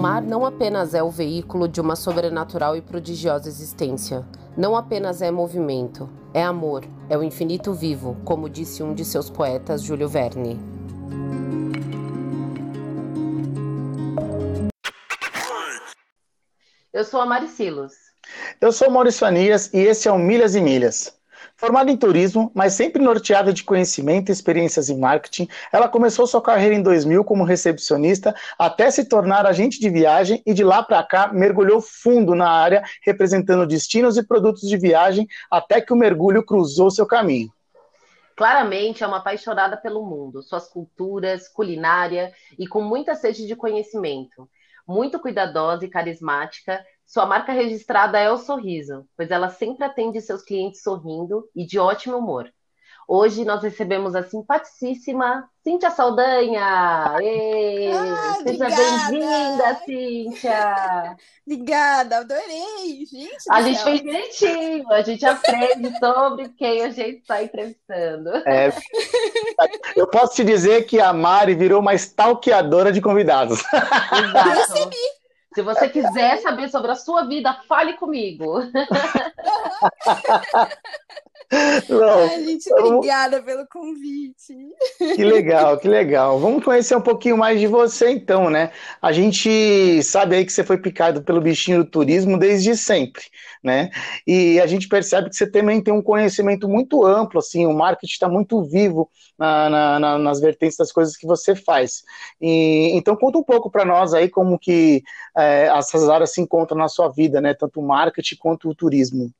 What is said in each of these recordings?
mar não apenas é o veículo de uma sobrenatural e prodigiosa existência, não apenas é movimento, é amor, é o infinito vivo, como disse um de seus poetas, Júlio Verne. Eu sou a Maricilos. Eu sou Maurício Anias e esse é o Milhas e Milhas. Formada em turismo, mas sempre norteada de conhecimento e experiências em marketing, ela começou sua carreira em 2000 como recepcionista até se tornar agente de viagem e de lá para cá mergulhou fundo na área, representando destinos e produtos de viagem até que o mergulho cruzou seu caminho. Claramente é uma apaixonada pelo mundo, suas culturas, culinária e com muita sede de conhecimento. Muito cuidadosa e carismática, sua marca registrada é o sorriso, pois ela sempre atende seus clientes sorrindo e de ótimo humor. Hoje nós recebemos a simpaticíssima Cíntia Saldanha. Ei, ah, seja bem-vinda, Cíntia. obrigada, adorei. Gente, a gente fez direitinho, a gente aprende sobre quem a gente está entrevistando. É, eu posso te dizer que a Mari virou uma stalkeadora de convidados. Exato. Se você quiser saber sobre a sua vida, fale comigo. Não, Ai, gente, obrigada pelo convite. Que legal, que legal. Vamos conhecer um pouquinho mais de você, então, né? A gente sabe aí que você foi picado pelo bichinho do turismo desde sempre, né? E a gente percebe que você também tem um conhecimento muito amplo, assim, o marketing está muito vivo na, na, na, nas vertentes das coisas que você faz. E, então, conta um pouco para nós aí como que é, essas áreas se encontram na sua vida, né? Tanto o marketing quanto o turismo.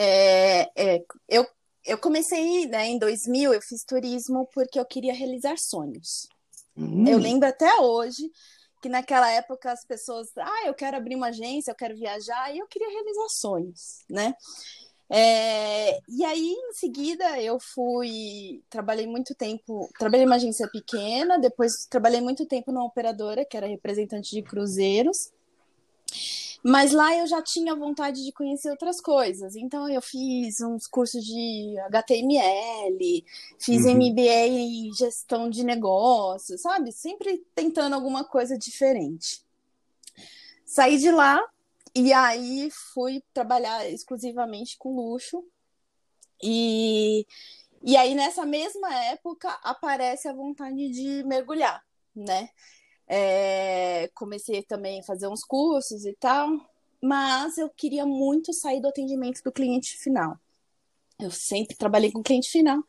É, é, eu, eu comecei né, em 2000, eu fiz turismo porque eu queria realizar sonhos. Hum. Eu lembro até hoje que naquela época as pessoas, ah, eu quero abrir uma agência, eu quero viajar, e eu queria realizar sonhos, né? É, e aí, em seguida, eu fui. Trabalhei muito tempo. Trabalhei em uma agência pequena, depois trabalhei muito tempo numa operadora, que era representante de cruzeiros. Mas lá eu já tinha vontade de conhecer outras coisas. Então eu fiz uns cursos de HTML, fiz uhum. MBA em gestão de negócios, sabe? Sempre tentando alguma coisa diferente. Saí de lá e aí fui trabalhar exclusivamente com luxo. E, e aí nessa mesma época aparece a vontade de mergulhar, né? É, comecei também a fazer uns cursos e tal, mas eu queria muito sair do atendimento do cliente final. Eu sempre trabalhei com cliente final.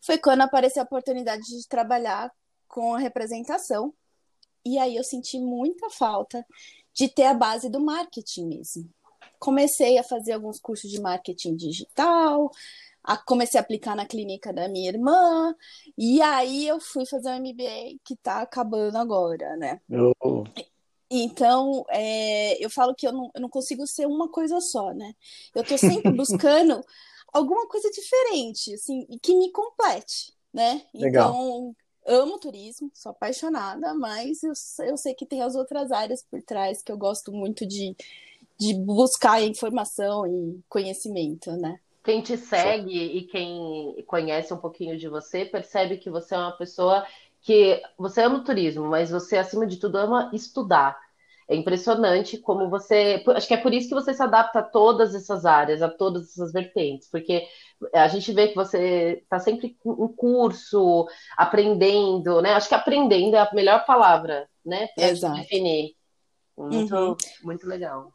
Foi quando apareceu a oportunidade de trabalhar com a representação. E aí eu senti muita falta de ter a base do marketing mesmo. Comecei a fazer alguns cursos de marketing digital, a, comecei a aplicar na clínica da minha irmã, e aí eu fui fazer um MBA que está acabando agora, né? Oh. Então, é, eu falo que eu não, eu não consigo ser uma coisa só, né? Eu estou sempre buscando alguma coisa diferente, assim, que me complete, né? Legal. Então, amo turismo, sou apaixonada, mas eu, eu sei que tem as outras áreas por trás que eu gosto muito de, de buscar informação e conhecimento, né? Quem te segue e quem conhece um pouquinho de você percebe que você é uma pessoa que você ama o turismo, mas você, acima de tudo, ama estudar. É impressionante como você. Acho que é por isso que você se adapta a todas essas áreas, a todas essas vertentes, porque a gente vê que você está sempre em curso, aprendendo, né? Acho que aprendendo é a melhor palavra, né? Para definir. Muito, uhum. muito legal.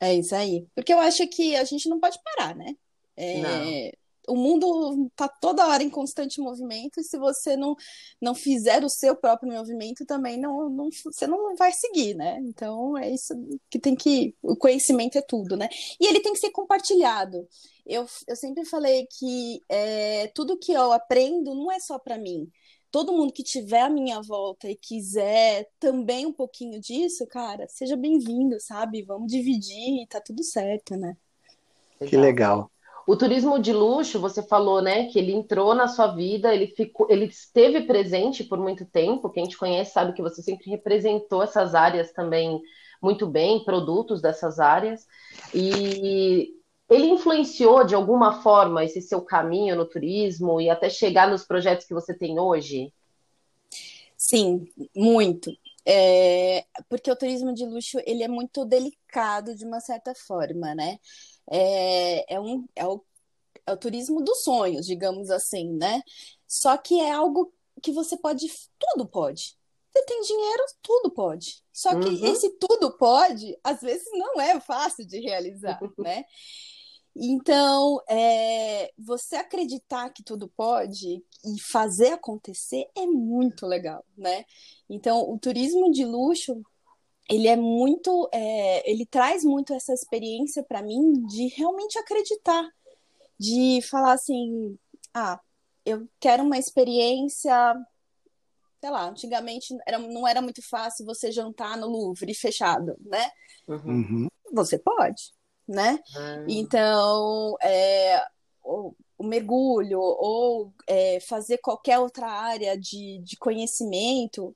É isso aí. Porque eu acho que a gente não pode parar, né? É, o mundo está toda hora em constante movimento, e se você não, não fizer o seu próprio movimento, também não, não, você não vai seguir, né? Então é isso que tem que. O conhecimento é tudo, né? E ele tem que ser compartilhado. Eu, eu sempre falei que é, tudo que eu aprendo não é só para mim. Todo mundo que tiver à minha volta e quiser também um pouquinho disso, cara, seja bem-vindo, sabe? Vamos dividir e tá tudo certo, né? Que legal. O turismo de luxo, você falou, né, que ele entrou na sua vida, ele ficou, ele esteve presente por muito tempo. Quem te conhece sabe que você sempre representou essas áreas também muito bem, produtos dessas áreas. E ele influenciou de alguma forma esse seu caminho no turismo e até chegar nos projetos que você tem hoje? Sim, muito. É, porque o turismo de luxo ele é muito delicado de uma certa forma, né? É, é, um, é, o, é o turismo dos sonhos, digamos assim, né? Só que é algo que você pode, tudo pode. Você tem dinheiro, tudo pode. Só que uhum. esse tudo pode, às vezes não é fácil de realizar, né? Então, é, você acreditar que tudo pode e fazer acontecer é muito legal, né? Então, o turismo de luxo, ele é muito, é, ele traz muito essa experiência para mim de realmente acreditar, de falar assim, ah, eu quero uma experiência, sei lá, antigamente era, não era muito fácil você jantar no Louvre fechado, né? Uhum. Você pode né? Ah. Então, é, o, o, mergulho ou é, fazer qualquer outra área de, de conhecimento,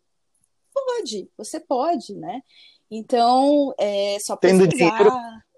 pode, você pode, né? Então, é só Tendo dinheiro. É.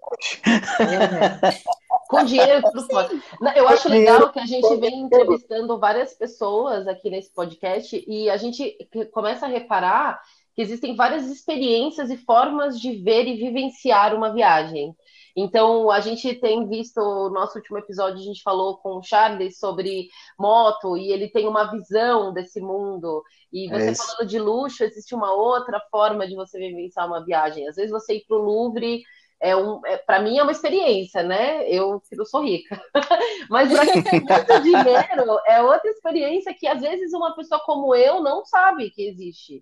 Com dinheiro tudo pode. Eu acho legal que a gente vem entrevistando várias pessoas aqui nesse podcast e a gente começa a reparar que existem várias experiências e formas de ver e vivenciar uma viagem. Então, a gente tem visto, no nosso último episódio, a gente falou com o Charles sobre moto, e ele tem uma visão desse mundo. E você é falando de luxo, existe uma outra forma de você vivenciar uma viagem. Às vezes você ir para o Louvre é um, é, para mim é uma experiência, né? Eu, eu sou rica, mas para quem tem muito dinheiro é outra experiência que às vezes uma pessoa como eu não sabe que existe,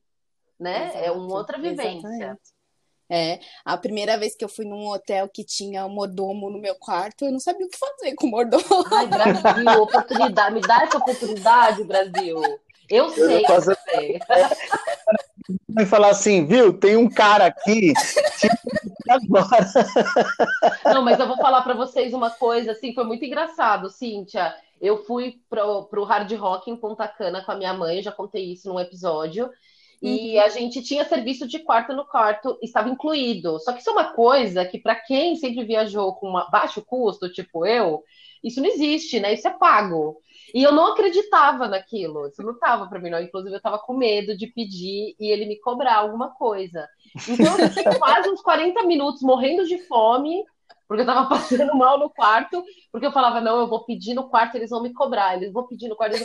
né? Exato, é uma outra vivência. Exatamente. É, a primeira vez que eu fui num hotel que tinha um mordomo no meu quarto, eu não sabia o que fazer com o mordomo. Ai, Brasil, oportunidade, me dá essa oportunidade, Brasil. Eu sei, eu, sei. Vai falar assim, viu? Tem um cara aqui. agora. Não, mas eu vou falar para vocês uma coisa, assim, foi muito engraçado, Cíntia. Eu fui pro, pro Hard Rock em Ponta Cana com a minha mãe, eu já contei isso num episódio. E uhum. a gente tinha serviço de quarto no quarto, estava incluído. Só que isso é uma coisa que, para quem sempre viajou com baixo custo, tipo eu, isso não existe, né? Isso é pago. E eu não acreditava naquilo. Isso não estava para mim, não. Inclusive, eu estava com medo de pedir e ele me cobrar alguma coisa. Então, eu fiquei quase uns 40 minutos morrendo de fome porque eu tava passando mal no quarto, porque eu falava, não, eu vou pedir no quarto, eles vão me cobrar, eles vão pedir no quarto.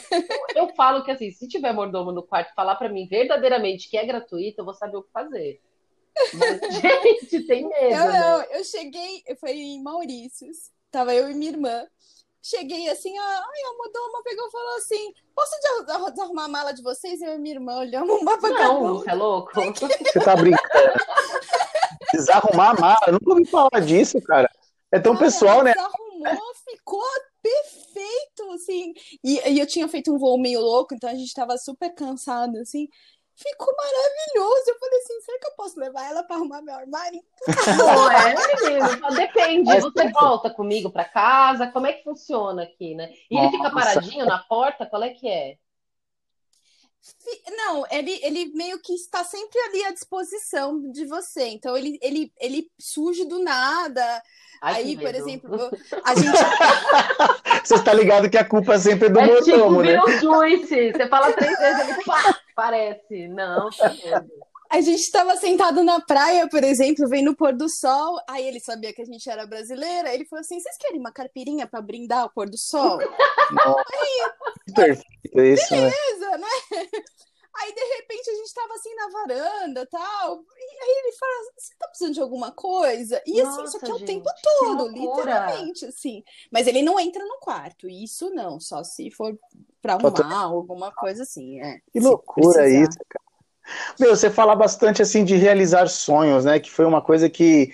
Eu falo que assim, se tiver mordomo no quarto falar para mim verdadeiramente que é gratuito, eu vou saber o que fazer. Mas, gente, tem medo. Não, né? não, eu cheguei, foi em Maurícios, tava eu e minha irmã. Cheguei assim, ai, a mordomo pegou e falou assim: posso desarrumar a mala de vocês? Eu e minha irmã olhamos uma pra Não, você é louco? Você tá brincando. Desarrumar a mala, eu nunca ouvi falar disso, cara. É tão cara, pessoal, né? Desarrumou, ficou perfeito, assim. E, e, eu tinha feito um voo meio louco, então a gente tava super cansado, assim. Ficou maravilhoso. Eu falei assim, será que eu posso levar ela para arrumar meu armário? Não é, menino. Depende. Você volta comigo para casa? Como é que funciona aqui, né? E ele fica paradinho na porta? Qual é que é? Não, ele, ele meio que está sempre ali à disposição de você. Então, ele, ele, ele surge do nada. Ai, Aí, por exemplo, a gente. você está ligado que a culpa é sempre do é mordomo, tipo, né? um juice. Você fala três vezes, ele pá, parece. Não, tá A gente estava sentado na praia, por exemplo, vendo o pôr do sol. Aí ele sabia que a gente era brasileira. Ele falou assim: vocês querem uma carpirinha para brindar o pôr do sol? Aí, Perfeito, isso, né? beleza, né? né? Aí, de repente, a gente tava assim na varanda tal. E aí ele fala: Você tá precisando de alguma coisa? E Nossa, assim, isso aqui é o tempo todo, literalmente, assim. Mas ele não entra no quarto, isso não, só se for pra arrumar, alguma coisa assim. É, que loucura isso, cara. Meu, você fala bastante assim de realizar sonhos, né? Que foi uma coisa que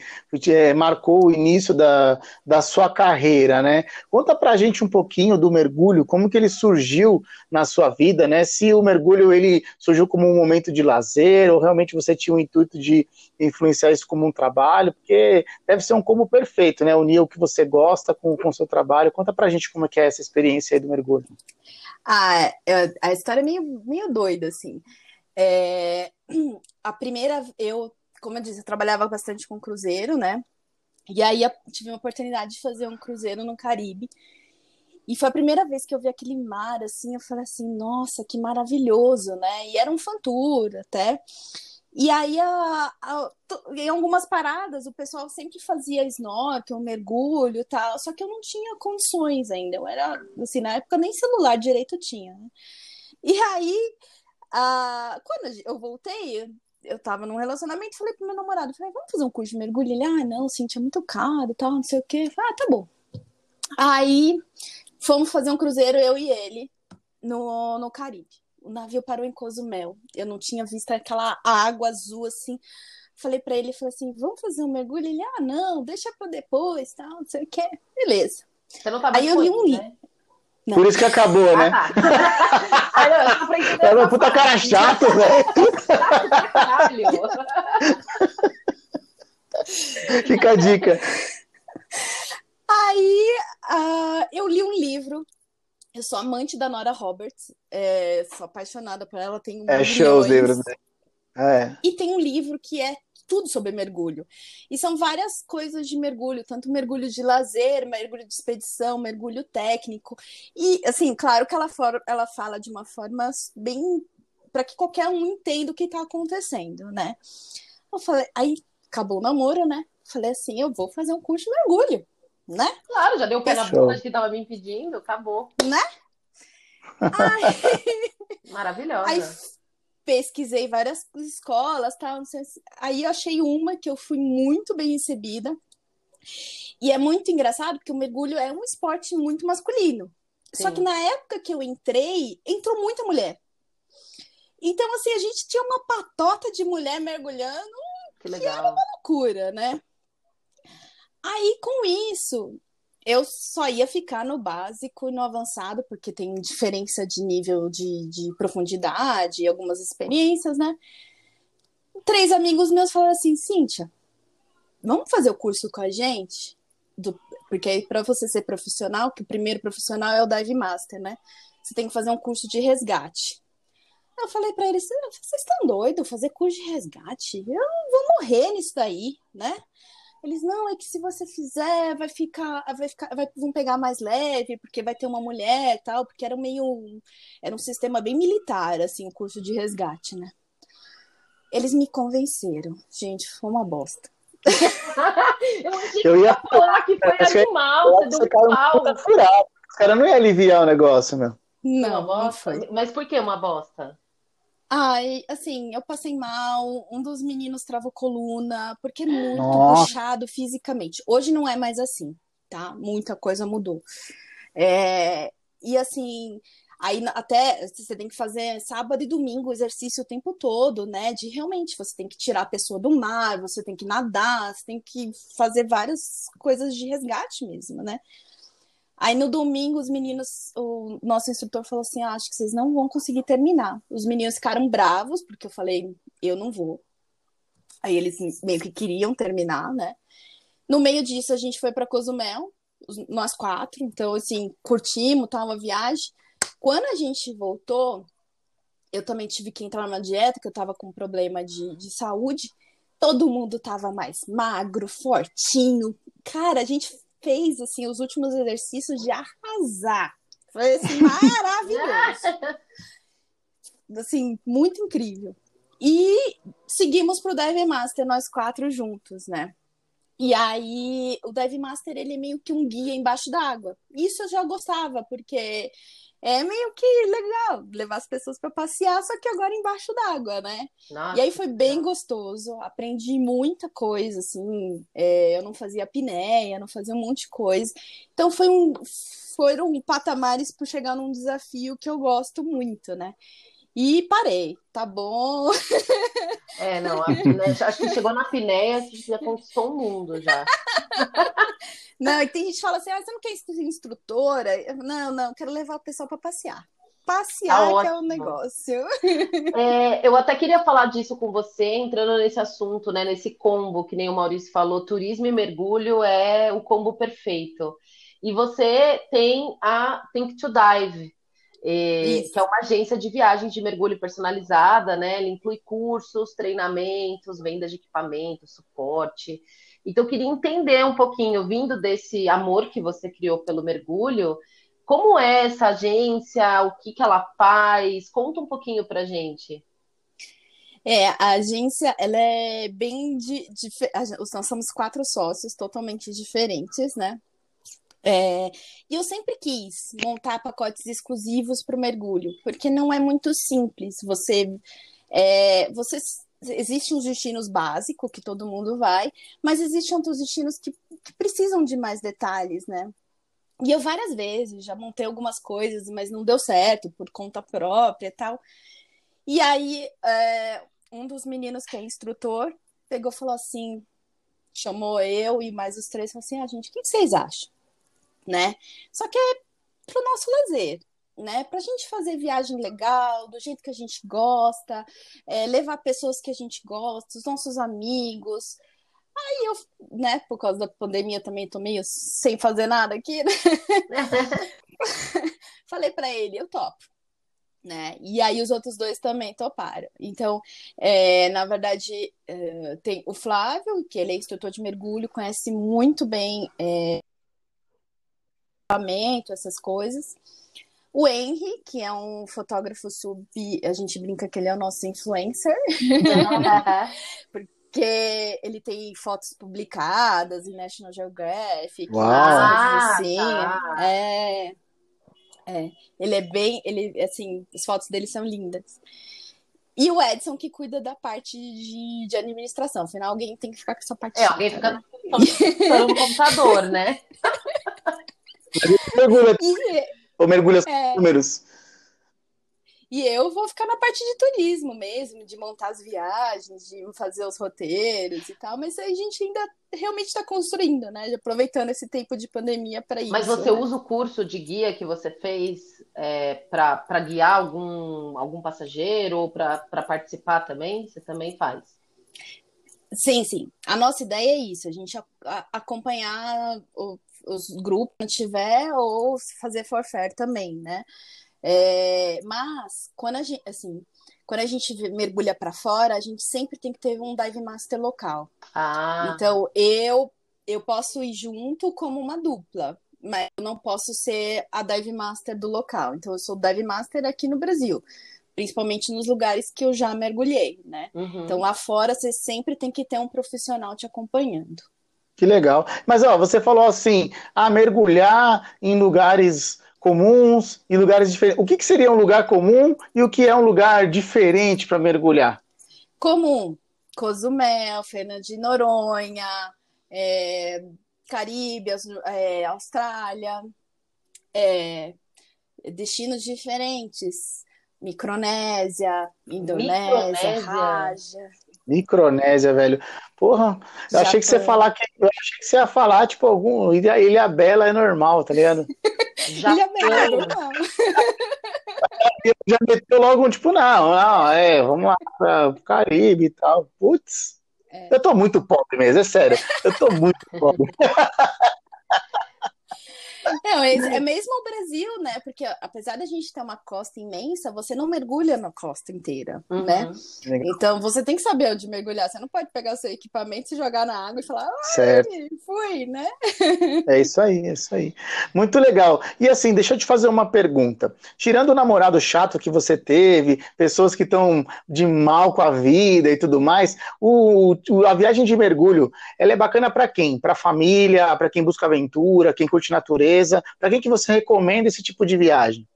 é, marcou o início da, da sua carreira, né? Conta pra gente um pouquinho do mergulho, como que ele surgiu na sua vida, né? Se o mergulho ele surgiu como um momento de lazer ou realmente você tinha o intuito de influenciar isso como um trabalho, porque deve ser um como perfeito, né? Unir o que você gosta com o seu trabalho. Conta pra gente como é que é essa experiência aí do mergulho. Ah, é, a história é meio, meio doida, assim. É, a primeira, eu, como eu disse, eu trabalhava bastante com cruzeiro, né? E aí tive a oportunidade de fazer um cruzeiro no Caribe. E foi a primeira vez que eu vi aquele mar, assim, eu falei assim, nossa, que maravilhoso, né? E era um fantour até. E aí, a, a, em algumas paradas, o pessoal sempre fazia snorkel, mergulho e tal, só que eu não tinha condições ainda. Eu era, assim, na época nem celular direito tinha. Né? E aí, a, quando eu voltei, eu tava num relacionamento, falei pro meu namorado, falei, vamos fazer um curso de mergulho? Ele, ah, não, Cintia, é muito caro e tal, não sei o quê. Falei, ah, tá bom. Aí, fomos fazer um cruzeiro, eu e ele, no, no Caribe o navio parou em Cozumel. Eu não tinha visto aquela água azul assim. Falei para ele, falei assim, vamos fazer um mergulho? Ele, ah, não, deixa para depois, tal, não sei o que. Beleza. Você não Aí eu li um livro. Né? Não. Por isso que acabou, ah, né? Tá. Era um puta cara chato, velho. Caralho. Fica a dica. Aí uh, eu li um livro eu sou amante da Nora Roberts, é, sou apaixonada por ela. Tenho é show os livros. Né? É. E tem um livro que é tudo sobre mergulho. E são várias coisas de mergulho, tanto mergulho de lazer, mergulho de expedição, mergulho técnico. E, assim, claro que ela, for, ela fala de uma forma bem. para que qualquer um entenda o que está acontecendo, né? Eu falei, aí acabou o namoro, né? Falei assim: eu vou fazer um curso de mergulho né? Claro, já deu o pé na bunda que tava me pedindo, acabou. Né? Maravilhosa. Aí pesquisei várias escolas, tal, sei, aí eu achei uma que eu fui muito bem recebida. E é muito engraçado porque o mergulho é um esporte muito masculino. Sim. Só que na época que eu entrei, entrou muita mulher. Então, assim, a gente tinha uma patota de mulher mergulhando que, que era uma loucura, né? Aí, com isso, eu só ia ficar no básico e no avançado, porque tem diferença de nível de, de profundidade e algumas experiências, né? Três amigos meus falaram assim: Cíntia, vamos fazer o curso com a gente? Do, porque aí, para você ser profissional, que o primeiro profissional é o Dive Master, né? Você tem que fazer um curso de resgate. Eu falei para eles: vocês estão doidos? Fazer curso de resgate? Eu vou morrer nisso daí, né? Eles, não, é que se você fizer, vai ficar, vai ficar, vai, vão pegar mais leve, porque vai ter uma mulher e tal, porque era meio, era um sistema bem militar, assim, o curso de resgate, né? Eles me convenceram. Gente, foi uma bosta. eu achei eu ia falar que foi animal, você deu um pau. Os caras não iam aliviar o negócio, meu. Não, não foi. Mas por que uma bosta? Ai, assim, eu passei mal, um dos meninos travou coluna, porque é muito Nossa. puxado fisicamente. Hoje não é mais assim, tá? Muita coisa mudou. É, e assim, aí até você tem que fazer sábado e domingo exercício o tempo todo, né? De realmente você tem que tirar a pessoa do mar, você tem que nadar, você tem que fazer várias coisas de resgate mesmo, né? Aí no domingo, os meninos, o nosso instrutor falou assim: ah, acho que vocês não vão conseguir terminar. Os meninos ficaram bravos, porque eu falei: eu não vou. Aí eles meio que queriam terminar, né? No meio disso, a gente foi para Cozumel, nós quatro, então, assim, curtimos, tal, uma viagem. Quando a gente voltou, eu também tive que entrar numa dieta, que eu tava com problema de, de saúde. Todo mundo tava mais magro, fortinho. Cara, a gente fez assim os últimos exercícios de arrasar. Foi assim, maravilhoso. assim, muito incrível. E seguimos pro Dive Master nós quatro juntos, né? E aí o Dive Master ele é meio que um guia embaixo d'água. Isso eu já gostava, porque é meio que legal levar as pessoas para passear, só que agora embaixo d'água, né? Nossa, e aí foi bem gostoso, aprendi muita coisa, assim, é, eu não fazia apneia, não fazia um monte de coisa. Então foi um, foram patamares para chegar num desafio que eu gosto muito, né? E parei, tá bom. É, não, acho que chegou na apneia, a gente já conquistou o mundo já. Não, e tem gente que fala assim: ah, você não quer ser instrutora? Não, não, quero levar o pessoal para passear. Passear tá que é o negócio. É, eu até queria falar disso com você, entrando nesse assunto, né? Nesse combo, que nem o Maurício falou, turismo e mergulho é o combo perfeito. E você tem a Think to Dive, é, que é uma agência de viagens de mergulho personalizada, né? Ele inclui cursos, treinamentos, vendas de equipamento, suporte. Então, eu queria entender um pouquinho, vindo desse amor que você criou pelo mergulho, como é essa agência, o que, que ela faz? Conta um pouquinho para gente. É, a agência, ela é bem de, nós somos quatro sócios totalmente diferentes, né? É, e eu sempre quis montar pacotes exclusivos para o mergulho, porque não é muito simples. Você, é, você existem os destinos básicos que todo mundo vai, mas existem outros destinos que, que precisam de mais detalhes, né? E eu várias vezes já montei algumas coisas, mas não deu certo por conta própria e tal. E aí, é, um dos meninos que é instrutor pegou e falou assim: chamou eu e mais os três, falou assim: ah, gente, o que vocês acham? Né? Só que é pro nosso lazer, né? Pra gente fazer viagem legal, do jeito que a gente gosta, é, levar pessoas que a gente gosta, os nossos amigos. Aí eu, né, por causa da pandemia também tô meio sem fazer nada aqui, né? Falei para ele, eu topo. Né? E aí os outros dois também toparam. Então, é, na verdade, é, tem o Flávio, que ele é instrutor de mergulho, conhece muito bem é, essas coisas. O Henry, que é um fotógrafo sub, a gente brinca que ele é o nosso influencer. porque ele tem fotos publicadas em National Geographic, Uau. assim. Ah, tá. É, é, ele é bem, ele assim, as fotos dele são lindas. E o Edson que cuida da parte de, de administração. Afinal, alguém tem que ficar com essa parte. É, alguém fica no, no computador, né? E, ou mergulha É. números. e eu vou ficar na parte de turismo mesmo, de montar as viagens, de fazer os roteiros e tal. Mas a gente ainda realmente está construindo, né? Aproveitando esse tempo de pandemia para isso. Mas você né? usa o curso de guia que você fez é, para guiar algum, algum passageiro ou para participar também? Você também faz? Sim, sim. A nossa ideia é isso, a gente a- a- acompanhar o- os grupos que tiver ou fazer forfait também, né? É, mas quando a gente, assim, quando a gente mergulha para fora, a gente sempre tem que ter um dive master local. Ah, Então eu eu posso ir junto como uma dupla, mas eu não posso ser a dive master do local. Então eu sou dive master aqui no Brasil, principalmente nos lugares que eu já mergulhei, né? uhum. Então lá fora você sempre tem que ter um profissional te acompanhando. Que legal. Mas ó, você falou assim, ah, mergulhar em lugares comuns e lugares diferentes. O que, que seria um lugar comum e o que é um lugar diferente para mergulhar? Comum, Cozumel, Fernando de Noronha, é, Caribe, é, Austrália, é, destinos diferentes, Micronésia, Indonésia, Micronésia? Raja. Micronésia, velho. Porra, eu achei que você ia Japão. falar que eu achei que você ia falar tipo algum Ilha, Ilha Bela é normal, tá ligado? Ilha Bela, Japão. normal. Já meteu logo um tipo, não, não, é, vamos lá para o Caribe e tal. Putz, É. eu tô muito pobre mesmo, é sério. Eu tô muito pobre. Não, é, é mesmo o Brasil, né? Porque apesar da gente ter uma costa imensa, você não mergulha na costa inteira, Uhum. né? Legal. Então você tem que saber onde mergulhar. Você não pode pegar o seu equipamento, se jogar na água e falar, Certo. fui, né? É isso aí, é isso aí. Muito legal. E assim, deixa eu te fazer uma pergunta. Tirando o namorado chato que você teve, pessoas que estão de mal com a vida e tudo mais, o, o- a viagem de mergulho, ela é bacana para quem? Para família, para quem busca aventura, quem curte natureza? Para quem que você recomenda esse tipo de viagem?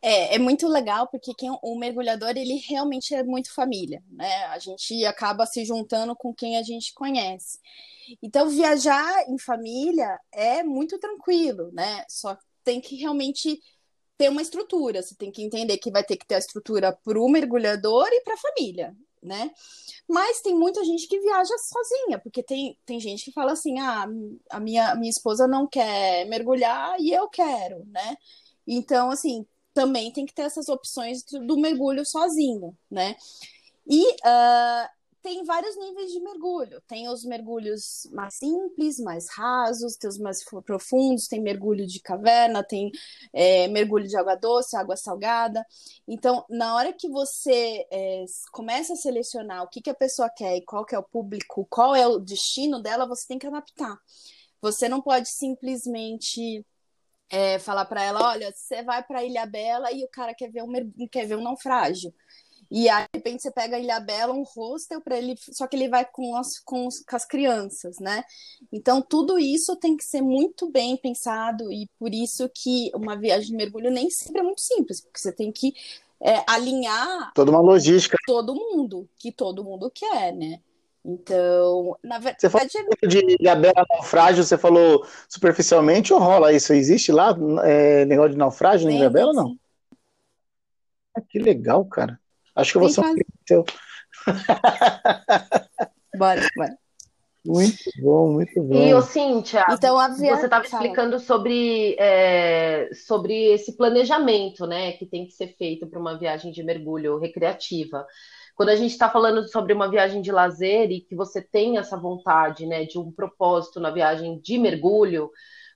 É, é muito legal porque quem, o mergulhador, ele realmente é muito família, né? A gente acaba se juntando com quem a gente conhece. Então, viajar em família é muito tranquilo, né? Só tem que realmente ter uma estrutura. Você tem que entender que vai ter que ter a estrutura para o mergulhador e para a família, né? Mas tem muita gente que viaja sozinha, porque tem, tem gente que fala assim: ah, a minha, minha esposa não quer mergulhar e eu quero, né? Então, assim, também tem que ter essas opções do, mergulho sozinho, né? E ah, tem vários níveis de mergulho. Tem os mergulhos mais simples, mais rasos, tem os mais fu- profundos, tem mergulho de caverna, tem é, mergulho de água doce, água salgada. Então, na hora que você é, começa a selecionar o que, que a pessoa quer e qual que é o público, qual é o destino dela, você tem que adaptar. Você não pode simplesmente é, falar para ela, olha, você vai para Ilha Bela e o cara quer ver um, quer ver um naufrágio. E aí, de repente você pega a Ilha Bela, um hostel para ele, só que ele vai com as, com, com as crianças, né? Então tudo isso tem que ser muito bem pensado e por isso que uma viagem de mergulho nem sempre é muito simples, porque você tem que é, alinhar toda uma logística todo mundo que todo mundo quer, né? Então, na verdade. Você falou de Ilhabela naufrágio, você falou superficialmente ou rola isso? Existe lá é, negócio de naufrágio em Ilhabela ou não? Ah, que legal, cara. Acho que eu vou ser um seu. bora, bora. Muito bom, muito bom. E, ô, Cíntia, então, via... você estava explicando sobre, é, sobre esse planejamento né, que tem que ser feito para uma viagem de mergulho recreativa. Quando a gente está falando sobre uma viagem de lazer e que você tem essa vontade né, de um propósito na viagem de mergulho,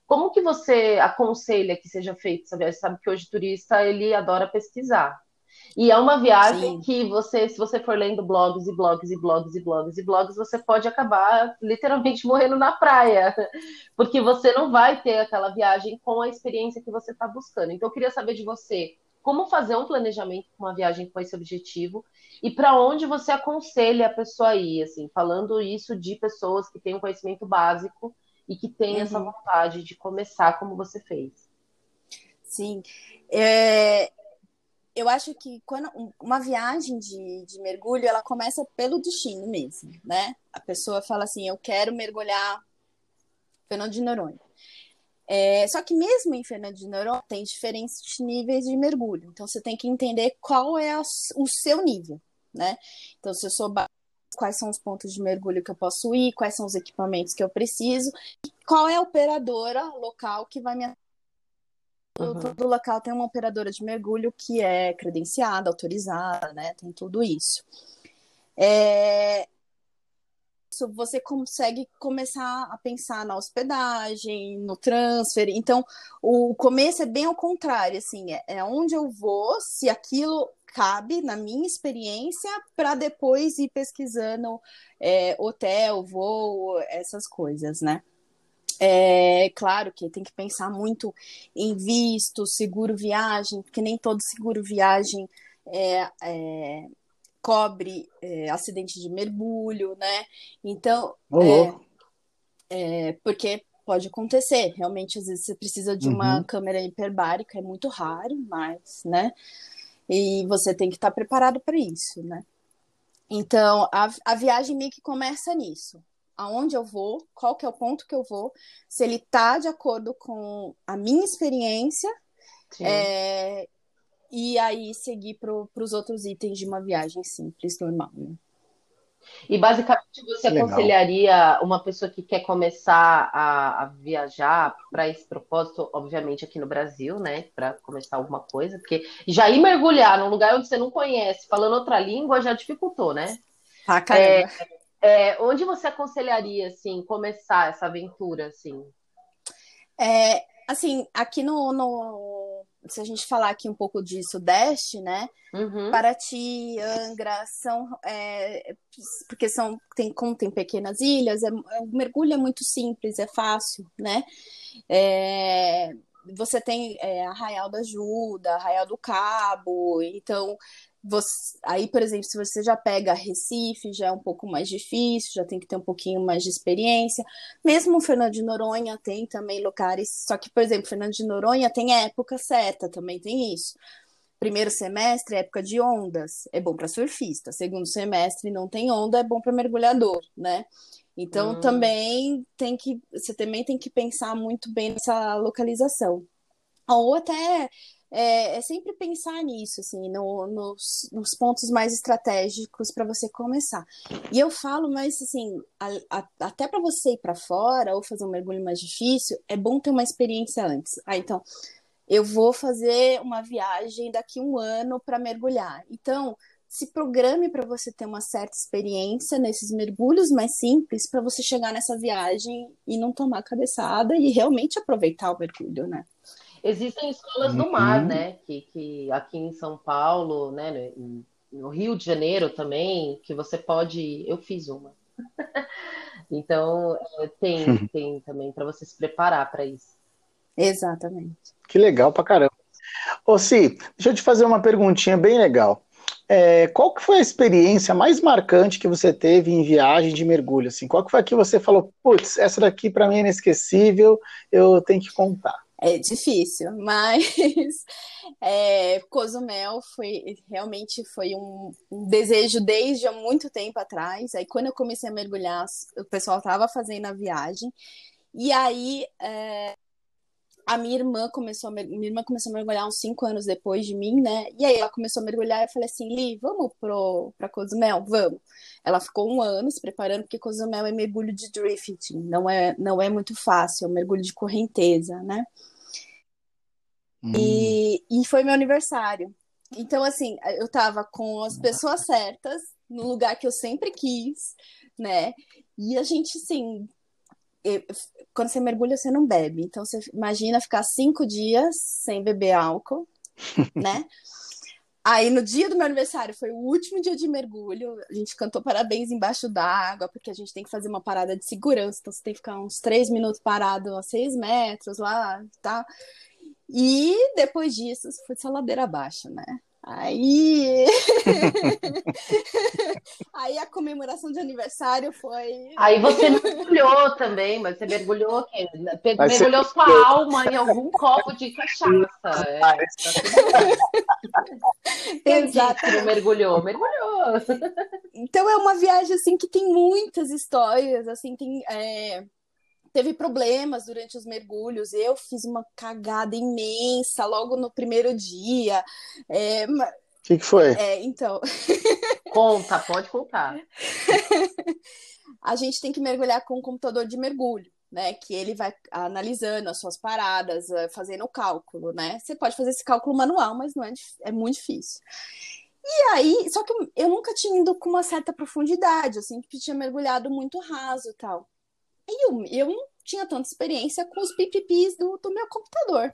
como que você aconselha que seja feita essa viagem? Você sabe que hoje turista ele adora pesquisar. E é uma viagem Sim. que você, se você for lendo blogs e blogs e blogs e blogs e blogs, você pode acabar literalmente morrendo na praia, porque você não vai ter aquela viagem com a experiência que você está buscando. Então, eu queria saber de você como fazer um planejamento com uma viagem com esse objetivo e para onde você aconselha a pessoa a ir, assim, falando isso de pessoas que têm um conhecimento básico e que têm uhum. essa vontade de começar como você fez. Sim. É, eu acho que quando uma viagem de, de mergulho, ela começa pelo destino mesmo, né? A pessoa fala assim, eu quero mergulhar Fernando de Noronha. É, só que mesmo em Fernando de Noronha tem diferentes níveis de mergulho. Então você tem que entender qual é o seu nível, né? Então se eu sou quais são os pontos de mergulho que eu posso ir, quais são os equipamentos que eu preciso, qual é a operadora local que vai me Uhum. Todo local tem uma operadora de mergulho que é credenciada, autorizada, né? Tem tudo isso. É... Você consegue começar a pensar na hospedagem, no transfer. Então, o começo é bem ao contrário, assim, é, é onde eu vou, se aquilo cabe na minha experiência, para depois ir pesquisando é, hotel, voo, essas coisas, né? É claro que tem que pensar muito em visto, seguro viagem, porque nem todo seguro viagem é, é, cobre é, acidente de mergulho, né? Então, oh, porque pode acontecer. Realmente, às vezes você precisa de uma uhum. câmera hiperbárica, é muito raro, mas, né? E você tem que estar preparado para isso, né? Então, a, a viagem meio que começa nisso aonde eu vou, qual que é o ponto que eu vou, se ele está de acordo com a minha experiência, é, e aí seguir para os outros itens de uma viagem simples, normal. Né? E basicamente você Legal. aconselharia uma pessoa que quer começar a, a viajar para esse propósito, obviamente aqui no Brasil, né? Para começar alguma coisa, porque já ir mergulhar num lugar onde você não conhece, falando outra língua, já dificultou, né? Ah, caramba. É, é, onde você aconselharia, assim, começar essa aventura, assim? É, assim, aqui no, no, se a gente falar aqui um pouco de Sudeste, né? Uhum. Paraty, Angra, são é, porque são tem como tem pequenas ilhas, é, o mergulho é muito simples, é fácil, né? É, você tem é, Arraial da Ajuda, Arraial do Cabo, então você, aí, por exemplo, se você já pega Recife, já é um pouco mais difícil, já tem que ter um pouquinho mais de experiência. Mesmo o Fernando de Noronha tem também lugares, só que, por exemplo, Fernando de Noronha tem época certa, também tem isso. Primeiro semestre, época de ondas, é bom para surfista. Segundo semestre, não tem onda, é bom para mergulhador, né? Então, hum. também tem que, você também tem que pensar muito bem nessa localização. Ou até é, é sempre pensar nisso, assim, no, nos, nos pontos mais estratégicos para você começar. E eu falo, mas assim, a, a, até para você ir para fora ou fazer um mergulho mais difícil, é bom ter uma experiência antes. Ah, então, eu vou fazer uma viagem daqui um ano para mergulhar. Então, se programe para você ter uma certa experiência nesses mergulhos mais simples, para você chegar nessa viagem e não tomar cabeçada e realmente aproveitar o mergulho, né? Existem escolas no mar, uhum. né? Que, que aqui em São Paulo, né? No Rio de Janeiro também, que você pode. Eu fiz uma. então, é, tem, tem também para você se preparar para isso. Exatamente. Que legal pra caramba. Ô, Si, deixa eu te fazer uma perguntinha bem legal. é, qual que foi a experiência mais marcante que você teve em viagem de mergulho? Assim? Qual que foi a que você falou, putz, essa daqui para mim é inesquecível, eu tenho que contar? É difícil, mas é, Cozumel foi realmente foi um, um, desejo desde há muito tempo atrás. Aí quando eu comecei a mergulhar, o pessoal estava fazendo a viagem e aí é, a minha irmã começou a minha irmã começou a mergulhar uns cinco anos depois de mim, né? E aí ela começou a mergulhar e eu falei assim, Li, vamos pro para Cozumel, vamos. Ela ficou um ano se preparando porque Cozumel é mergulho de drifting, não é não é muito fácil, é um mergulho de correnteza, né? Hum. E, e foi meu aniversário. Então, assim, eu tava com as pessoas certas, no lugar que eu sempre quis, né? E a gente, assim, eu, quando você mergulha, você não bebe. Então, você imagina ficar cinco dias sem beber álcool, né? Aí, no dia do meu aniversário, foi o último dia de mergulho. A gente cantou parabéns embaixo d'água, porque a gente tem que fazer uma parada de segurança. Então, você tem que ficar uns três minutos parado a seis metros lá, tá? E depois disso, foi só ladeira abaixo, né? Aí. aí a comemoração de aniversário foi. Aí você mergulhou também, mas você mergulhou o quê? Mergulhou sua você... alma em algum copo de cachaça. É. Exato. mergulhou, mergulhou. Então é uma viagem assim que tem muitas histórias, assim, tem. É teve problemas durante os mergulhos. Eu fiz uma cagada imensa logo no primeiro dia. É, o que, que foi? É, então. Conta, pode contar. a gente tem que mergulhar com um computador de mergulho. Né, que ele vai analisando as suas paradas, eh, fazendo o cálculo, né? Você pode fazer esse cálculo manual, mas não é, é muito difícil. E aí, só que eu nunca tinha ido com uma certa profundidade, eu sempre tinha mergulhado muito raso e tal. E eu, eu não tinha tanta experiência com os pipipis do, do meu computador.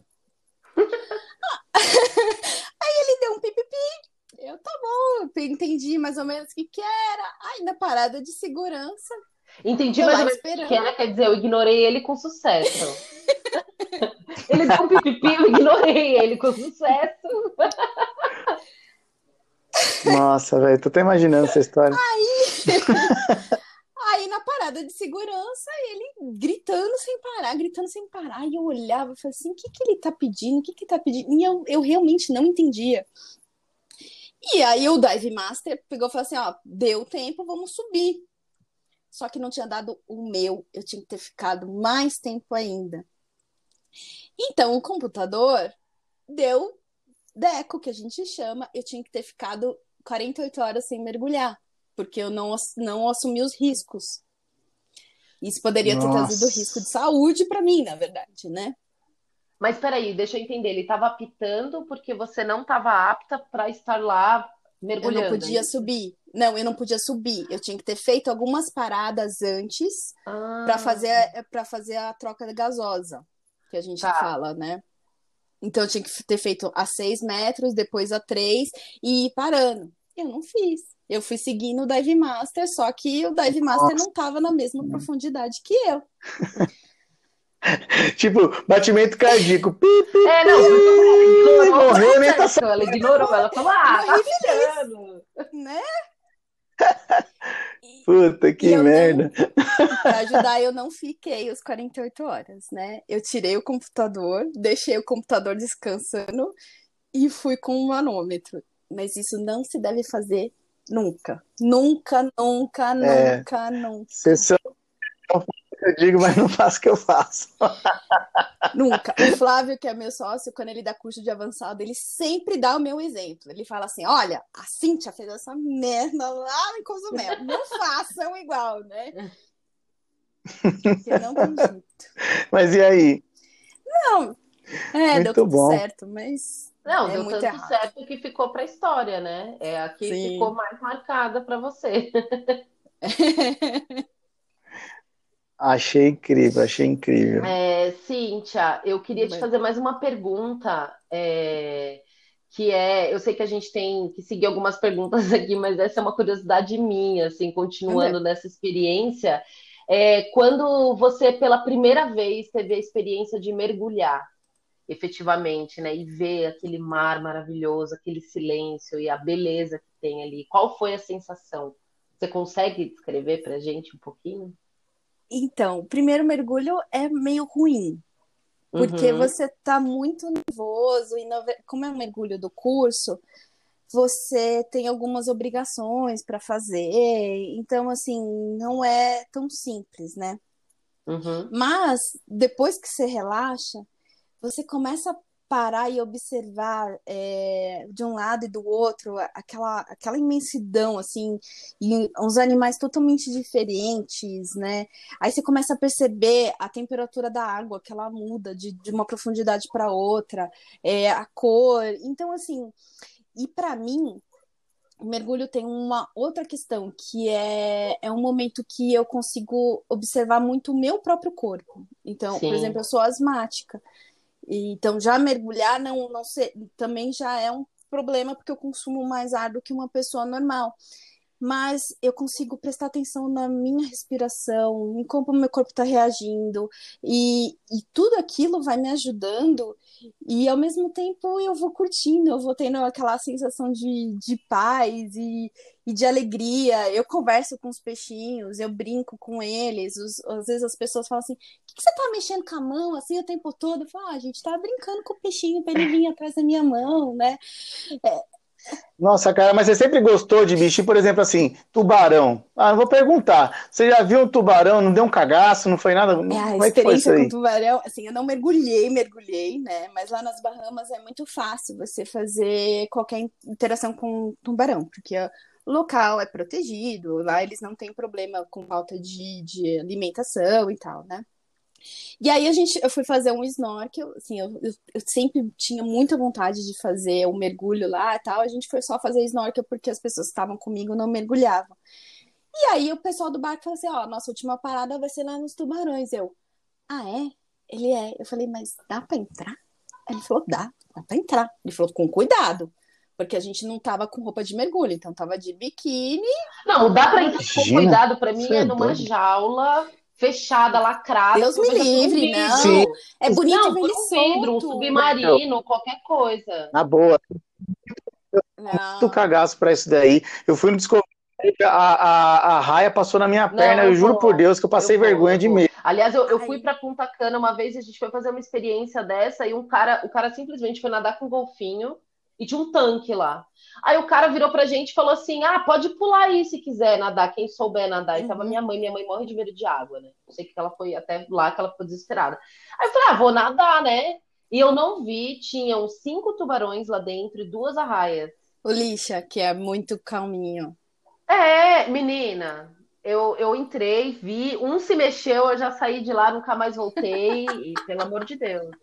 Aí ele deu um pipipi. Eu, tá bom, eu entendi mais ou menos o que, que era. Aí na parada de segurança. Entendi mais ou menos o que era, quer dizer, eu ignorei ele com sucesso. ele deu um pipipi, eu ignorei ele com sucesso. Nossa, velho, tô até imaginando essa história. Aí. Aí na parada de segurança, ele gritando sem parar, gritando sem parar. E eu olhava e falei assim: o que, que ele tá pedindo? O que, que tá pedindo? E eu, eu realmente não entendia. E aí o Dive Master pegou e falou assim: ó, deu tempo, vamos subir. Só que não tinha dado o meu, eu tinha que ter ficado mais tempo ainda. Então o computador deu deco, que a gente chama, eu tinha que ter ficado 48 horas sem mergulhar porque eu não, não assumi os riscos. Isso poderia Nossa. ter trazido risco de saúde para mim, na verdade, né? Mas peraí, deixa eu entender. Ele estava apitando porque você não estava apta para estar lá mergulhando. Eu não podia subir. Não, eu não podia subir. Eu tinha que ter feito algumas paradas antes ah. para fazer para fazer a troca gasosa, que a gente tá. fala, né? Então eu tinha que ter feito a seis metros, depois a três e ir parando. Eu não fiz. Eu fui seguindo o Dive Master, só que o Dive Master Nossa. não estava na mesma profundidade que eu. tipo, batimento cardíaco. Pi, pi, é, não, pi, morreu, nem tá Ela ignorou, ela falou, ah, tá ficando. Né? Puta que merda. Para ajudar, eu não fiquei os 48 horas, né? Eu tirei o computador, deixei o computador descansando e fui com o manômetro. Mas isso não se deve fazer Nunca. Nunca, nunca, é, nunca, nunca. Você eu digo, mas não faço o que eu faço. Nunca. O Flávio, que é meu sócio, quando ele dá curso de avançado, ele sempre dá o meu exemplo. Ele fala assim: olha, a Cintia fez essa merda lá em Cozumel. Não façam igual, né? Porque não tem jeito. Mas e aí? Não. É, Muito deu tudo bom. certo, mas não, é deu tanto errado. certo que ficou para a história, né? É a que Sim. ficou mais marcada para você. achei incrível, achei incrível. É, Cíntia, eu queria te fazer mais uma pergunta. É, que é, eu sei que a gente tem que seguir algumas perguntas aqui, mas essa é uma curiosidade minha, assim, continuando nessa experiência. É, quando você, pela primeira vez, teve a experiência de mergulhar, efetivamente, né? E ver aquele mar maravilhoso, aquele silêncio e a beleza que tem ali. Qual foi a sensação? Você consegue descrever para gente um pouquinho? Então, o primeiro mergulho é meio ruim, porque uhum. você está muito nervoso e como é um mergulho do curso, você tem algumas obrigações para fazer, então assim não é tão simples, né? Uhum. Mas depois que você relaxa, você começa a parar e observar é, de um lado e do outro aquela, aquela imensidão, assim, e uns animais totalmente diferentes, né? Aí você começa a perceber a temperatura da água, que ela muda de, de uma profundidade para outra, é, a cor. Então, assim, e para mim, o mergulho tem uma outra questão, que é, é um momento que eu consigo observar muito o meu próprio corpo. Então, Sim. por exemplo, eu sou asmática. Então, já mergulhar não, não ser, também já é um problema, porque eu consumo mais ar do que uma pessoa normal mas eu consigo prestar atenção na minha respiração, em como o meu corpo está reagindo, e, e tudo aquilo vai me ajudando, e ao mesmo tempo eu vou curtindo, eu vou tendo aquela sensação de, de paz e, e de alegria. Eu converso com os peixinhos, eu brinco com eles, os, às vezes as pessoas falam assim: o que, que, você tá mexendo com a mão assim o tempo todo? Eu falo, ah, a gente tá brincando com o peixinho para ele vir atrás da minha mão, né? É, nossa, cara, mas você sempre gostou de bicho, por exemplo, assim, tubarão. Ah, vou perguntar. Você já viu um tubarão? Não deu um cagaço? Não foi nada? É, a Como experiência é com tubarão, assim, eu não mergulhei, mergulhei, né? Mas lá nas Bahamas é muito fácil você fazer qualquer interação com tubarão, porque o local é protegido, lá eles não têm problema com falta de, de alimentação e tal, né? E aí a gente, eu fui fazer um snorkel, assim, eu, eu, eu, sempre tinha muita vontade de fazer um mergulho lá e tal. A gente foi só fazer snorkel porque as pessoas que estavam comigo não mergulhavam. E aí o pessoal do barco falou assim: ó, nossa última parada vai ser lá nos tubarões. Eu, ah, é? Ele é. Eu falei, mas dá pra entrar? Ele falou, dá, dá pra entrar. Ele falou, com cuidado. Porque a gente não tava com roupa de mergulho, então tava de biquíni. Não, dá pra entrar com cuidado, pra mim é, é numa jaula fechada, lacrada. Deus me livre, não. Sim. É bonito não, ele um vidro, um submarino, qualquer coisa. Na boa. Muito cagaço pra isso daí. Eu fui no descobrir. A, a, a raia passou na minha não, perna, eu, eu juro por Deus que eu passei eu vergonha vou, de medo. Aliás, eu, eu fui para Punta Cana uma vez, a gente foi fazer uma experiência dessa e um cara, o cara simplesmente foi nadar com um golfinho e tinha um tanque lá. Aí o cara virou pra gente e falou assim: ah, pode pular aí se quiser nadar, quem souber nadar. E tava uhum. minha mãe, minha mãe morre de medo de água, né? Eu sei que ela foi até lá que ela ficou desesperada. Aí eu falei: ah, vou nadar, né? E eu não vi, tinham cinco tubarões lá dentro e duas arraias. O lixa, que é muito calminho. É, menina, eu, eu entrei, vi, um se mexeu, eu já saí de lá, nunca mais voltei, e pelo amor de Deus.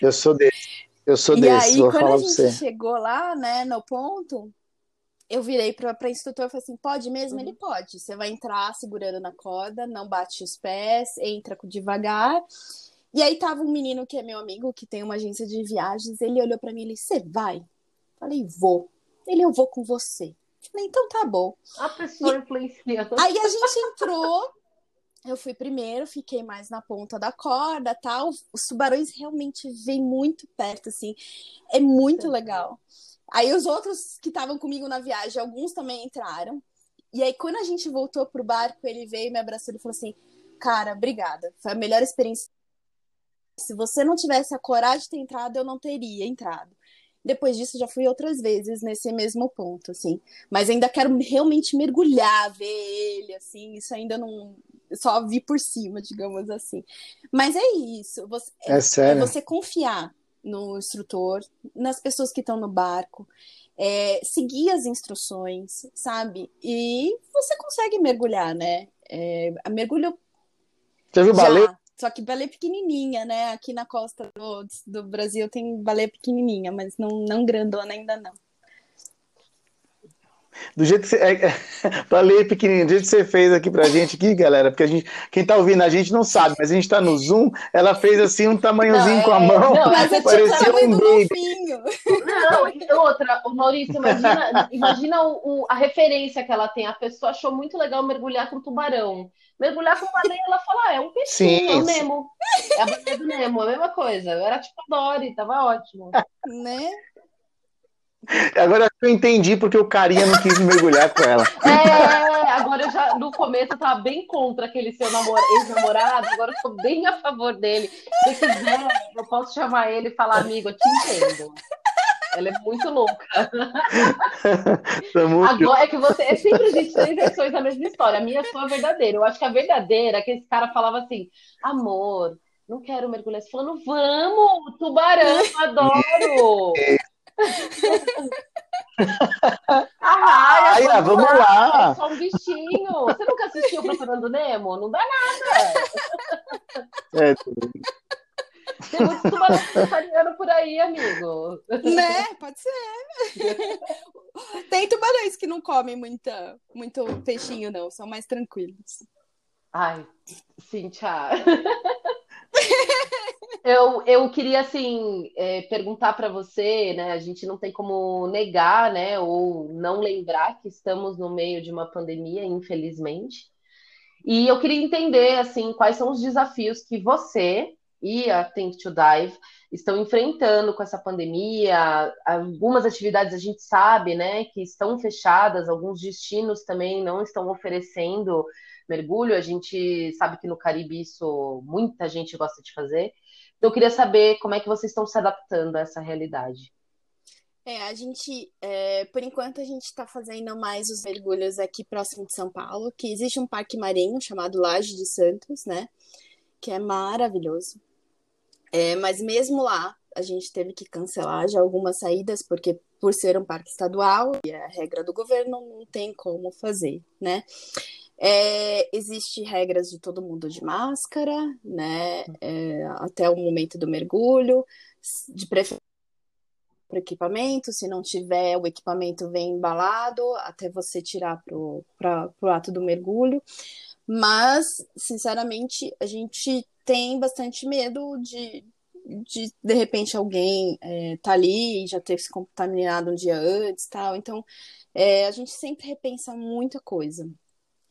Eu sou desse. Eu sou e desse, aí, vou quando falar a gente você. chegou lá, né, no ponto, eu virei para a instrutor e falei assim: pode mesmo? Uhum. Ele pode. Você vai entrar segurando na corda, não bate os pés, entra devagar. E aí tava um menino que é meu amigo, que tem uma agência de viagens, ele olhou para mim e disse: Você vai? Falei, vou. Ele, eu vou com você. Falei, então tá bom. A pessoa influencia. Aí a gente entrou, eu fui primeiro, fiquei mais na ponta da corda, tal. Os tubarões realmente vêm muito perto, assim. É muito legal. Aí os outros que estavam comigo na viagem, alguns também entraram. E aí quando a gente voltou pro barco, ele veio me abraçou e falou assim: "Cara, obrigada. Foi a melhor experiência. Se você não tivesse a coragem de ter entrado, eu não teria entrado." Depois disso, já fui outras vezes nesse mesmo ponto, assim. Mas ainda quero realmente mergulhar, ver ele, assim. Isso ainda não, só vi por cima, digamos assim. Mas é isso. Você, é, sério? é você confiar no instrutor, nas pessoas que estão no barco, é, seguir as instruções, sabe? E você consegue mergulhar, né? É, a mergulho. Você viu baleia? Só que baleia pequenininha, né? Aqui na costa do, do Brasil tem baleia pequenininha, mas não, não grandona ainda não. Do jeito que você. É, é, pra ler pequenininho, do jeito que você fez aqui pra gente, aqui, galera, porque a gente, quem tá ouvindo a gente não sabe, mas a gente tá no Zoom, ela fez assim um tamanhozinho não, com a é, mão. Não, mas parecia um baby. Não, e outra, o Maurício, imagina, imagina o, o, a referência que ela tem. A pessoa achou muito legal mergulhar com tubarão. Mergulhar com baleia, ela fala, ah, é um peixinho, é o Nemo. É a baleia do Nemo, a mesma coisa. Eu era tipo a Dory, tava ótimo. Né? Agora eu entendi porque o carinha não quis mergulhar com ela. É, agora eu já, no começo eu tava bem contra aquele seu ex-namorado, agora eu tô bem a favor dele. Se quiser, eu posso chamar ele e falar, amigo, eu te entendo. Ela é muito louca. Agora é que você. É sempre existe três versões da mesma história. A minha foi a verdadeira. Eu acho que a verdadeira é que esse cara falava assim: amor, não quero mergulhar. Você falando, vamos, tubarão, adoro. Ah, Ai, vamos lá. lá. É só um bichinho. Você nunca assistiu Procurando Nemo? Não dá nada. É, tem muito tubarão vegetariano por aí, amigo. Né? Pode ser. Tem tubarões que não comem muita, muito peixinho, não. São mais tranquilos. Ai, Cintia. eu, eu queria, assim, é, perguntar para você, né? A gente não tem como negar, né? Ou não lembrar que estamos no meio de uma pandemia, infelizmente. E eu queria entender, assim, quais são os desafios que você e a Think to Dive estão enfrentando com essa pandemia. Algumas atividades a gente sabe, né, que estão fechadas, alguns destinos também não estão oferecendo mergulho. A gente sabe que no Caribe isso muita gente gosta de fazer. Então, eu queria saber como é que vocês estão se adaptando a essa realidade. É, a gente, é, por enquanto, a gente está fazendo mais os mergulhos aqui próximo de São Paulo, que existe um parque marinho chamado Laje de Santos, né? Que é maravilhoso. É, mas mesmo lá, a gente teve que cancelar já algumas saídas, porque por ser um parque estadual e a regra do governo não tem como fazer, né? É, existe regras de todo mundo de máscara, né? É, até o momento do mergulho, de preferência para equipamento, se não tiver, o equipamento vem embalado até você tirar para o ato do mergulho. Mas, sinceramente, a gente tem bastante medo de, de, de repente, alguém é, tá ali e já ter se contaminado um dia antes tal. Então, é, a gente sempre repensa muita coisa.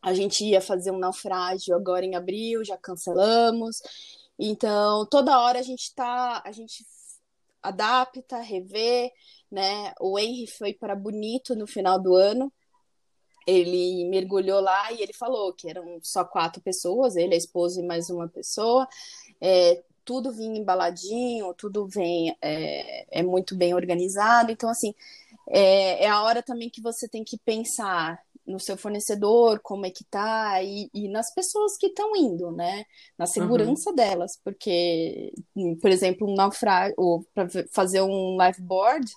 A gente ia fazer um naufrágio agora em abril, já cancelamos. Então, toda hora a gente tá, a gente adapta, revê, né? O Henry foi para Bonito no final do ano ele mergulhou lá e ele falou que eram só quatro pessoas, ele, a esposa e mais uma pessoa. É, tudo vinha embaladinho, tudo vem é, é muito bem organizado. Então, assim, é, é, a hora também que você tem que pensar no seu fornecedor, como é que tá, e, e nas pessoas que estão indo, né? Na segurança uhum. delas, porque, por exemplo, um naufrágio, ou para fazer um liveboard,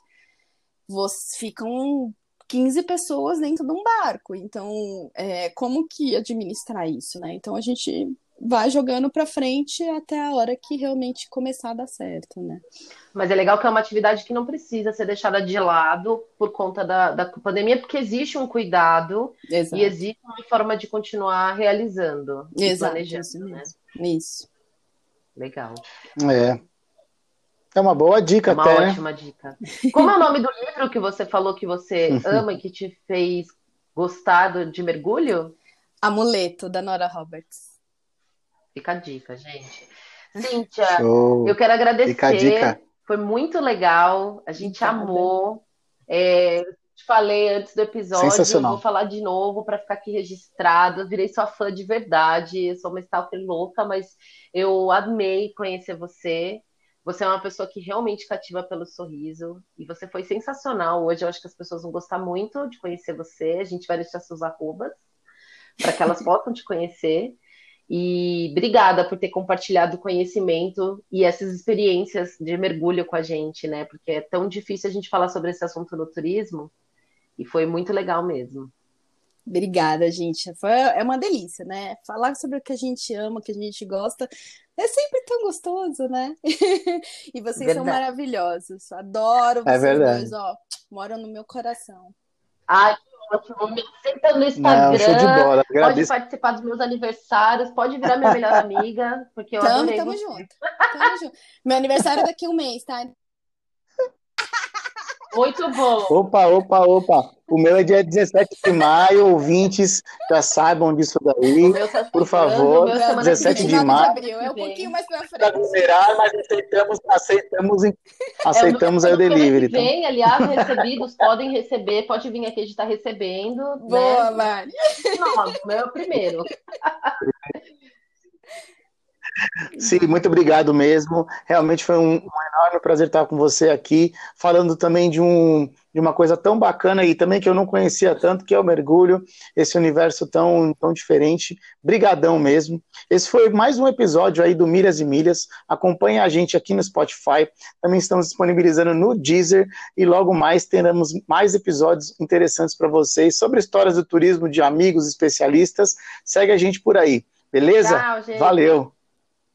você ficam 15 pessoas dentro de um barco. Então, é, como que administrar isso, né? Então, a gente vai jogando para frente até a hora que realmente começar a dar certo, né? Mas é legal que é uma atividade que não precisa ser deixada de lado por conta da, da pandemia, porque existe um cuidado Exato. e existe uma forma de continuar realizando Exato, planejando, isso né? Isso. Legal. É. É uma boa dica é uma até. Uma ótima né? dica. Como é o nome do livro que você falou que você ama e que te fez gostar de mergulho? Amuleto, da Nora Roberts. Fica a dica, gente. Cíntia, Show. eu quero agradecer. Fica a dica. Foi muito legal. A gente amou. É, te falei antes do episódio, vou falar de novo para ficar aqui registrado. Eu virei sua fã de verdade. Eu sou uma stalker louca, mas eu amei conhecer você. Você é uma pessoa que realmente cativa pelo sorriso e você foi sensacional. Hoje eu acho que as pessoas vão gostar muito de conhecer você. A gente vai deixar seus arrobas para que elas possam te conhecer. E obrigada por ter compartilhado o conhecimento e essas experiências de mergulho com a gente, né? Porque é tão difícil a gente falar sobre esse assunto no turismo e foi muito legal mesmo. Obrigada, gente. Foi, é uma delícia, né? Falar sobre o que a gente ama, o que a gente gosta, é sempre tão gostoso, né? e vocês verdade. são maravilhosos. Adoro é vocês é dois, ó. Moram no meu coração. Ai, aceita no Instagram. Não, show de bola. Pode participar dos meus aniversários, pode virar minha melhor amiga, porque eu tamo, adorei tamo junto. Tamo junto. Meu aniversário é daqui a um mês, tá? Muito bom. Opa, opa, opa. O meu é dia 17 de maio, ouvintes já saibam disso daí. Tá Por favor, 17 de maio. De é um pouquinho mais pra frente. Aglomerar, mas aceitamos, aceitamos, aceitamos é, aí o delivery. Então. Vem, aliás, recebidos, podem receber, pode vir aqui, a gente está recebendo. Boa, né? Mari. Não, o meu é o primeiro. Sim, muito obrigado mesmo. Realmente foi um, um, enorme prazer estar com você aqui, falando também de, um, de uma coisa tão bacana e também que eu não conhecia tanto, que é o mergulho, esse universo tão, tão diferente. Brigadão mesmo. Esse foi mais um episódio aí do Milhas e Milhas. Acompanhe a gente aqui no Spotify. Também estamos disponibilizando no Deezer e logo mais teremos mais episódios interessantes para vocês sobre histórias do turismo de amigos especialistas. Segue a gente por aí. Beleza? Tchau, Valeu!